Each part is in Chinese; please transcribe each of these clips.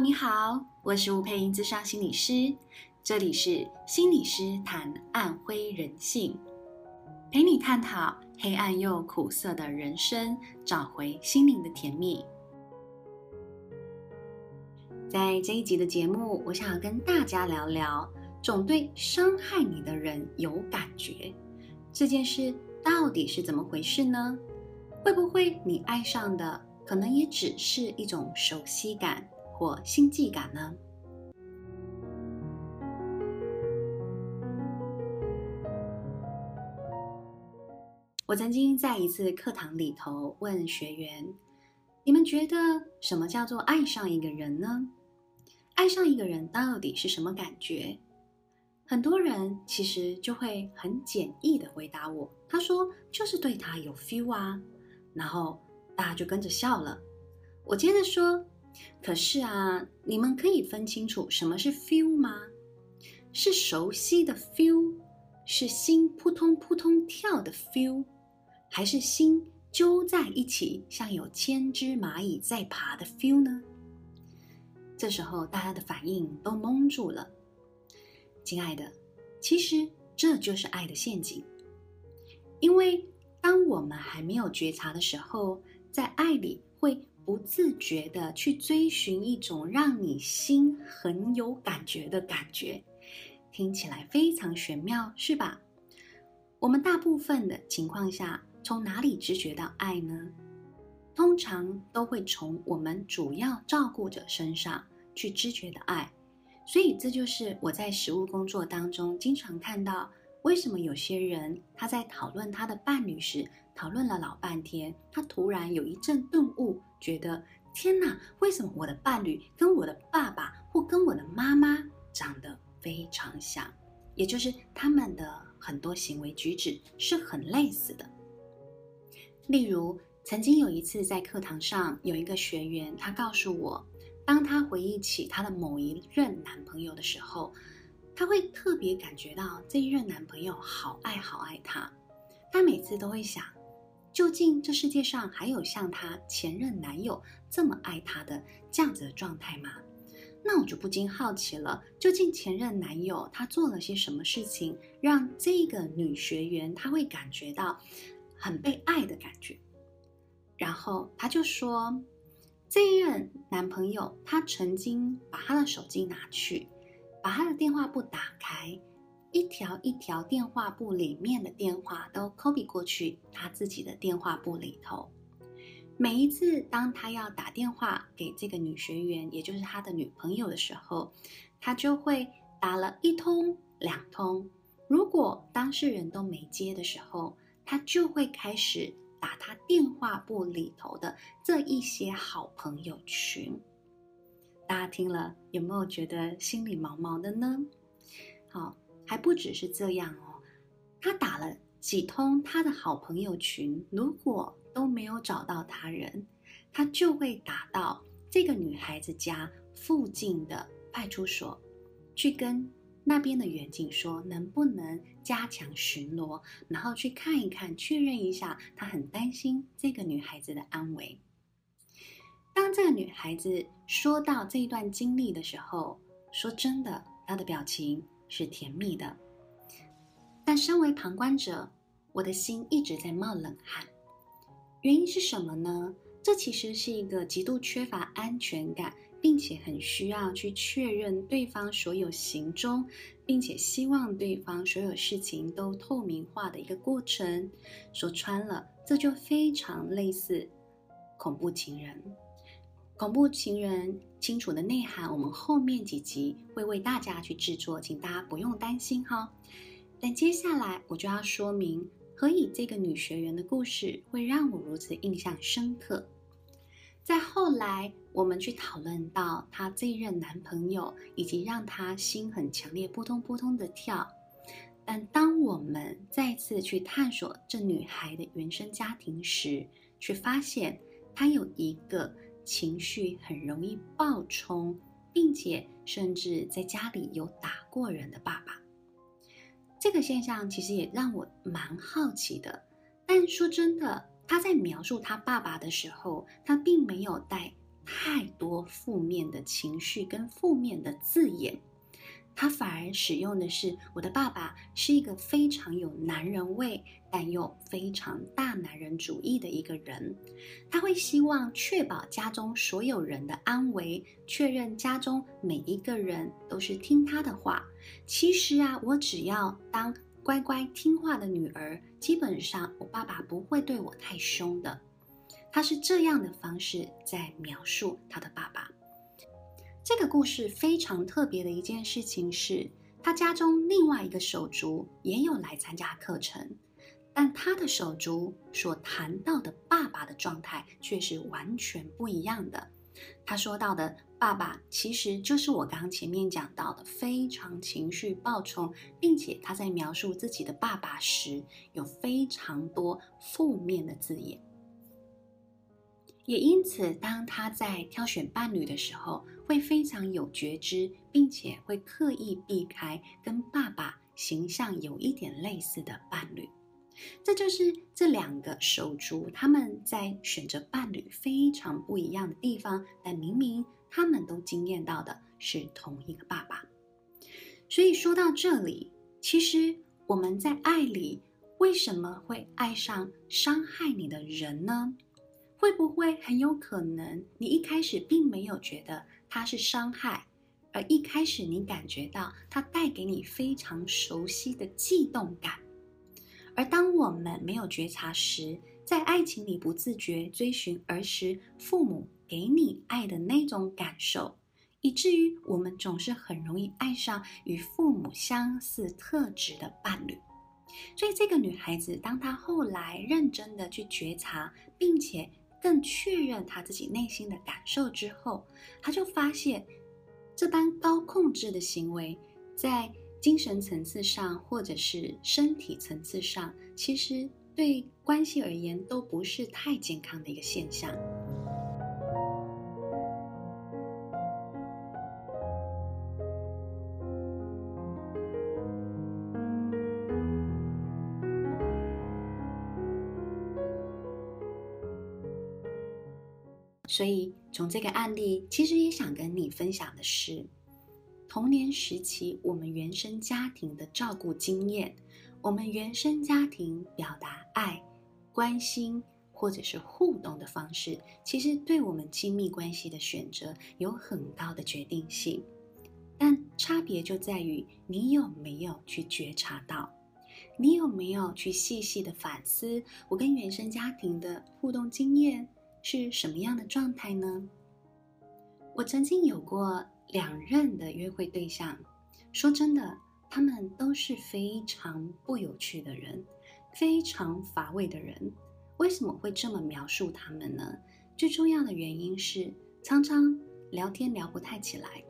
你好，我是吴姵莹，咨商心理师，这里是心理师谈暗灰人性，陪你探讨黑暗又苦涩的人生，找回心灵的甜蜜。在这一集的节目，我想要跟大家聊聊，总对伤害你的人有感觉，这件事到底是怎么回事呢？会不会你爱上的可能也只是一种熟悉感或心悸感呢？我曾经在一次课堂里头问学员：“你们觉得什么叫做爱上一个人呢？爱上一个人到底是什么感觉？”很多人其实就会很简易的回答我：“他说就是对他有 feel 啊。”然后大家就跟着笑了。我接着说：“可是啊，你们可以分清楚什么是 feel 吗？是熟悉的 feel，是心扑通扑通跳的 feel，还是心揪在一起像有千只蚂蚁在爬的 feel 呢？”这时候大家的反应都懵住了。亲爱的，其实这就是爱的陷阱，因为。当我们还没有觉察的时候，在爱里会不自觉的去追寻一种让你心很有感觉的感觉，听起来非常玄妙，是吧？我们大部分的情况下，从哪里知觉到爱呢？通常都会从我们主要照顾者身上去知觉的爱，所以这就是我在实务工作当中经常看到。为什么有些人他在讨论他的伴侣时，讨论了老半天，他突然有一阵顿悟，觉得天哪，为什么我的伴侣跟我的爸爸或跟我的妈妈长得非常像？也就是他们的很多行为举止是很类似的。例如，曾经有一次在课堂上，有一个学员他告诉我，当他回忆起他的某一任男朋友的时候。他会特别感觉到这一任男朋友好爱好爱她，她每次都会想，究竟这世界上还有像她前任男友这么爱她的这样子的状态吗？那我就不禁好奇了，究竟前任男友他做了些什么事情，让这个女学员她会感觉到很被爱的感觉？然后他就说，这一任男朋友他曾经把他的手机拿去。把他的电话簿打开，一条一条电话簿里面的电话都 copy 过去他自己的电话簿里头。每一次当他要打电话给这个女学员，也就是他的女朋友的时候，他就会打了一通、两通。如果当事人都没接的时候，他就会开始打他电话簿里头的这一些好朋友群。大家听了有没有觉得心里毛毛的呢？好，还不只是这样哦，他打了几通他的好朋友群，如果都没有找到他人，他就会打到这个女孩子家附近的派出所，去跟那边的员警说，能不能加强巡逻，然后去看一看，确认一下，他很担心这个女孩子的安危。当这个女孩子说到这一段经历的时候，说真的，她的表情是甜蜜的。但身为旁观者，我的心一直在冒冷汗。原因是什么呢？这其实是一个极度缺乏安全感，并且很需要去确认对方所有行踪，并且希望对方所有事情都透明化的一个过程。说穿了，这就非常类似恐怖情人。恐怖情人清楚的内涵，我们后面几集会为大家去制作，请大家不用担心哈。但接下来我就要说明，何以这个女学员的故事会让我如此印象深刻。在后来我们去讨论到她这一任男朋友，以及让她心很强烈扑通扑通的跳。但当我们再次去探索这女孩的原生家庭时，却发现她有一个。情绪很容易暴冲，并且甚至在家里有打过人的爸爸，这个现象其实也让我蛮好奇的。但说真的，他在描述他爸爸的时候，他并没有带太多负面的情绪跟负面的字眼。他反而使用的是我的爸爸是一个非常有男人味，但又非常大男人主义的一个人。他会希望确保家中所有人的安危，确认家中每一个人都是听他的话。其实啊，我只要当乖乖听话的女儿，基本上我爸爸不会对我太凶的。他是这样的方式在描述他的爸爸。这个故事非常特别的一件事情是，他家中另外一个手足也有来参加课程，但他的手足所谈到的爸爸的状态却是完全不一样的。他说到的爸爸，其实就是我刚刚前面讲到的非常情绪暴冲，并且他在描述自己的爸爸时，有非常多负面的字眼。也因此，当他在挑选伴侣的时候，会非常有觉知，并且会刻意避开跟爸爸形象有一点类似的伴侣。这就是这两个手足他们在选择伴侣非常不一样的地方，但明明他们都惊艳到的是同一个爸爸。所以说到这里，其实我们在爱里为什么会爱上伤害你的人呢？会不会很有可能，你一开始并没有觉得他是伤害，而一开始你感觉到他带给你非常熟悉的悸动感。而当我们没有觉察时，在爱情里不自觉追寻儿时父母给你爱的那种感受，以至于我们总是很容易爱上与父母相似特质的伴侣。所以，这个女孩子，当她后来认真的去觉察，并且更确认他自己内心的感受之后，他就发现，这般高控制的行为，在精神层次上或者是身体层次上，其实对关系而言都不是太健康的一个现象。所以，从这个案例，其实也想跟你分享的是，童年时期我们原生家庭的照顾经验，我们原生家庭表达爱、关心或者是互动的方式，其实对我们亲密关系的选择有很高的决定性。但差别就在于你有没有去觉察到，你有没有去细细的反思我跟原生家庭的互动经验。是什么样的状态呢？我曾经有过两任的约会对象，说真的，他们都是非常不有趣的人，非常乏味的人。为什么会这么描述他们呢？最重要的原因是，常常聊天聊不太起来，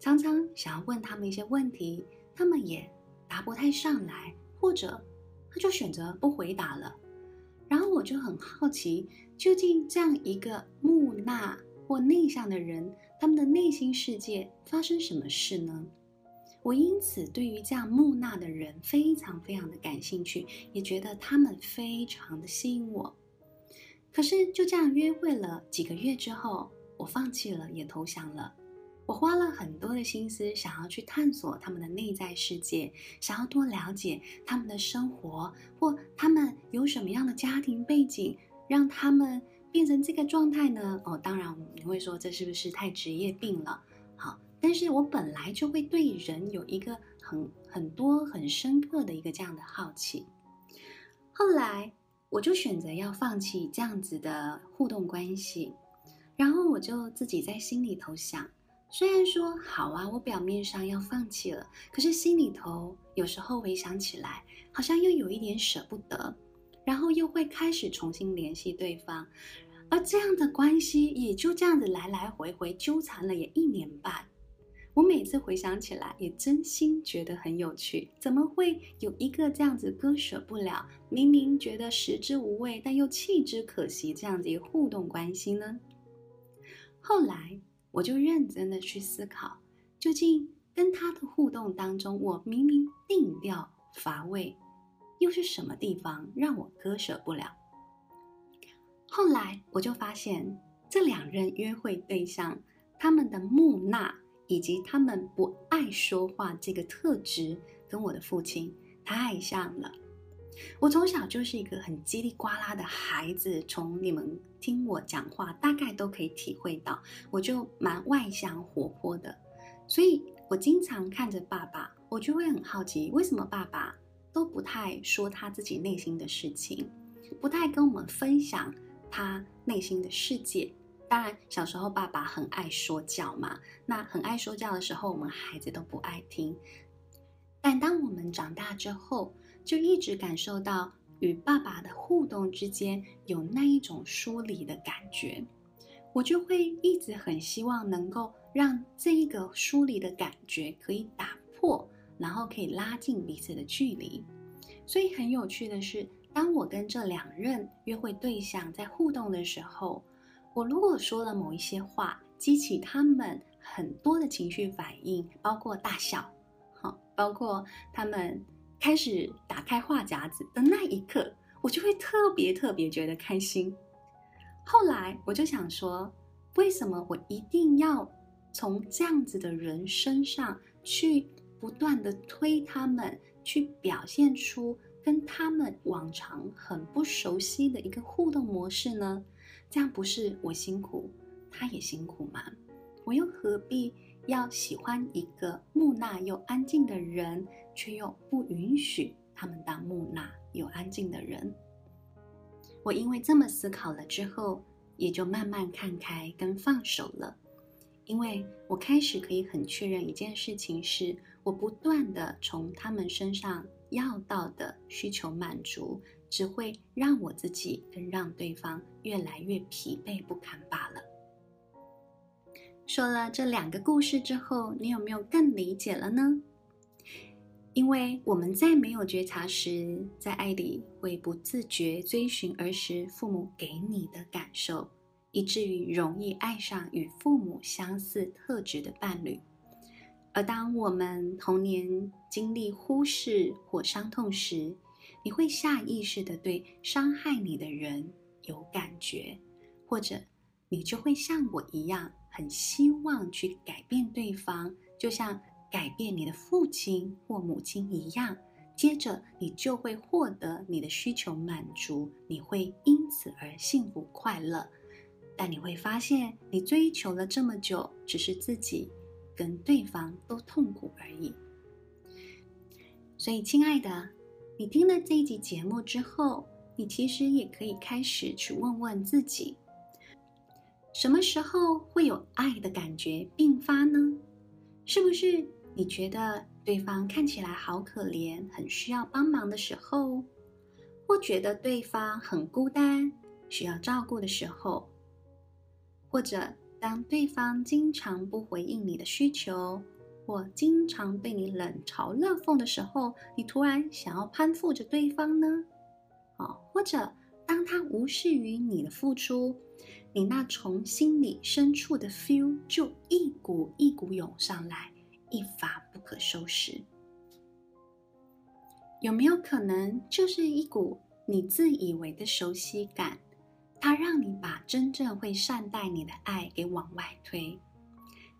常常想要问他们一些问题，他们也答不太上来，或者他就选择不回答了。我就很好奇，究竟这样一个木讷或内向的人，他们的内心世界发生什么事呢？我因此对于这样木讷的人非常非常的感兴趣，也觉得他们非常的吸引我。可是就这样约会了几个月之后，我放弃了，也投降了。我花了很多的心思，想要去探索他们的内在世界，想要多了解他们的生活，或他们有什么样的家庭背景，让他们变成这个状态呢？哦，当然你会说这是不是太职业病了？好，但是我本来就会对人有一个很很多很深刻的一个这样的好奇。后来我就选择要放弃这样子的互动关系，然后我就自己在心里头想。虽然说好啊，我表面上要放弃了，可是心里头有时候回想起来，好像又有一点舍不得，然后又会开始重新联系对方，而这样的关系也就这样子来来回回纠缠了也一年半。我每次回想起来，也真心觉得很有趣，怎么会有一个这样子割舍不了，明明觉得食之无味，但又弃之可惜这样子一个互动关系呢？后来。我就认真的去思考，究竟跟他的互动当中，我明明定调乏味，又是什么地方让我割舍不了？后来我就发现，这两任约会对象他们的木讷以及他们不爱说话这个特质，跟我的父亲太像了。我从小就是一个很叽里呱啦的孩子，从你们听我讲话，大概都可以体会到，我就蛮外向活泼的。所以我经常看着爸爸，我就会很好奇，为什么爸爸都不太说他自己内心的事情，不太跟我们分享他内心的世界。当然，小时候爸爸很爱说教嘛，那很爱说教的时候，我们孩子都不爱听。但当我们长大之后，就一直感受到与爸爸的互动之间有那一种疏离的感觉，我就会一直很希望能够让这一个疏离的感觉可以打破，然后可以拉近彼此的距离。所以很有趣的是，当我跟这两任约会对象在互动的时候，我如果说了某一些话，激起他们很多的情绪反应，包括大笑，好，包括他们。开始打开话匣子的那一刻，我就会特别特别觉得开心。后来我就想说，为什么我一定要从这样子的人身上去不断的推他们，去表现出跟他们往常很不熟悉的一个互动模式呢？这样不是我辛苦，他也辛苦吗？我又何必？要喜欢一个木讷又安静的人，却又不允许他们当木讷又安静的人。我因为这么思考了之后，也就慢慢看开跟放手了。因为我开始可以很确认一件事情是，我不断地从他们身上要到的需求满足，只会让我自己跟让对方越来越疲惫不堪罢了。说了这两个故事之后，你有没有更理解了呢？因为我们在没有觉察时，在爱里会不自觉追寻儿时父母给你的感受，以至于容易爱上与父母相似特质的伴侣。而当我们童年经历忽视或伤痛时，你会下意识地对伤害你的人有感觉，或者你就会像我一样。很希望去改变对方，就像改变你的父亲或母亲一样。接着，你就会获得你的需求满足，你会因此而幸福快乐。但你会发现，你追求了这么久，只是自己跟对方都痛苦而已。所以，亲爱的，你听了这一集节目之后，你其实也可以开始去问问自己。什么时候会有爱的感觉并发呢？是不是你觉得对方看起来好可怜，很需要帮忙的时候，或觉得对方很孤单，需要照顾的时候，或者当对方经常不回应你的需求，或经常被你冷嘲热讽的时候，你突然想要攀附着对方呢？哦，或者当他无视于你的付出。你那从心里深处的 feel 就一股一股涌上来，一发不可收拾。有没有可能就是一股你自以为的熟悉感，它让你把真正会善待你的爱给往外推？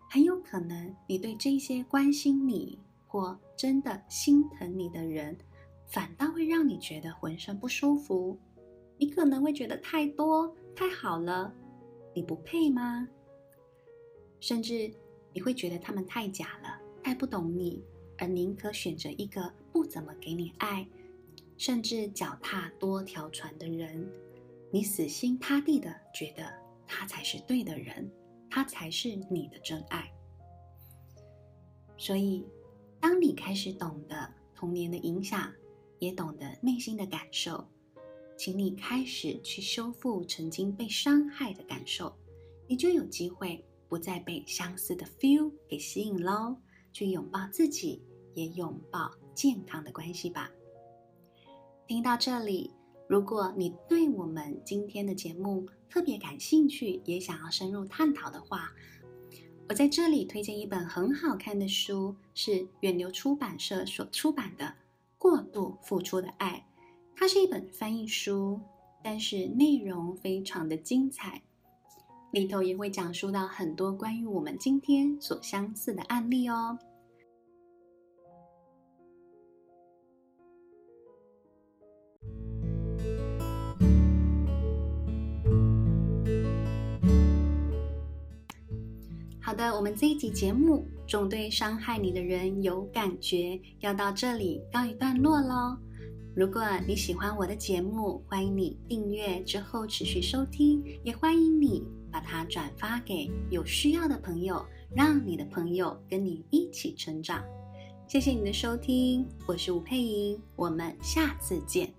很有可能你对这些关心你或真的心疼你的人，反倒会让你觉得浑身不舒服。你可能会觉得太多太好了。你不配吗？甚至你会觉得他们太假了，太不懂你，而宁可选择一个不怎么给你爱，甚至脚踏多条船的人。你死心塌地的觉得他才是对的人，他才是你的真爱。所以，当你开始懂得童年的影响，也懂得内心的感受。请你开始去修复曾经被伤害的感受，你就有机会不再被相似的 feel 给吸引喽。去拥抱自己，也拥抱健康的关系吧。听到这里，如果你对我们今天的节目特别感兴趣，也想要深入探讨的话，我在这里推荐一本很好看的书，是远流出版社所出版的《过度付出的爱》。它是一本翻译书，但是内容非常的精彩。里头也会讲述到很多关于我们今天所相似的案例哦。好的，我们这一集节目总对伤害你的人有感觉，要到这里告一段落喽。如果你喜欢我的节目，欢迎你订阅之后持续收听，也欢迎你把它转发给有需要的朋友，让你的朋友跟你一起成长。谢谢你的收听，我是吴佩莹，我们下次见。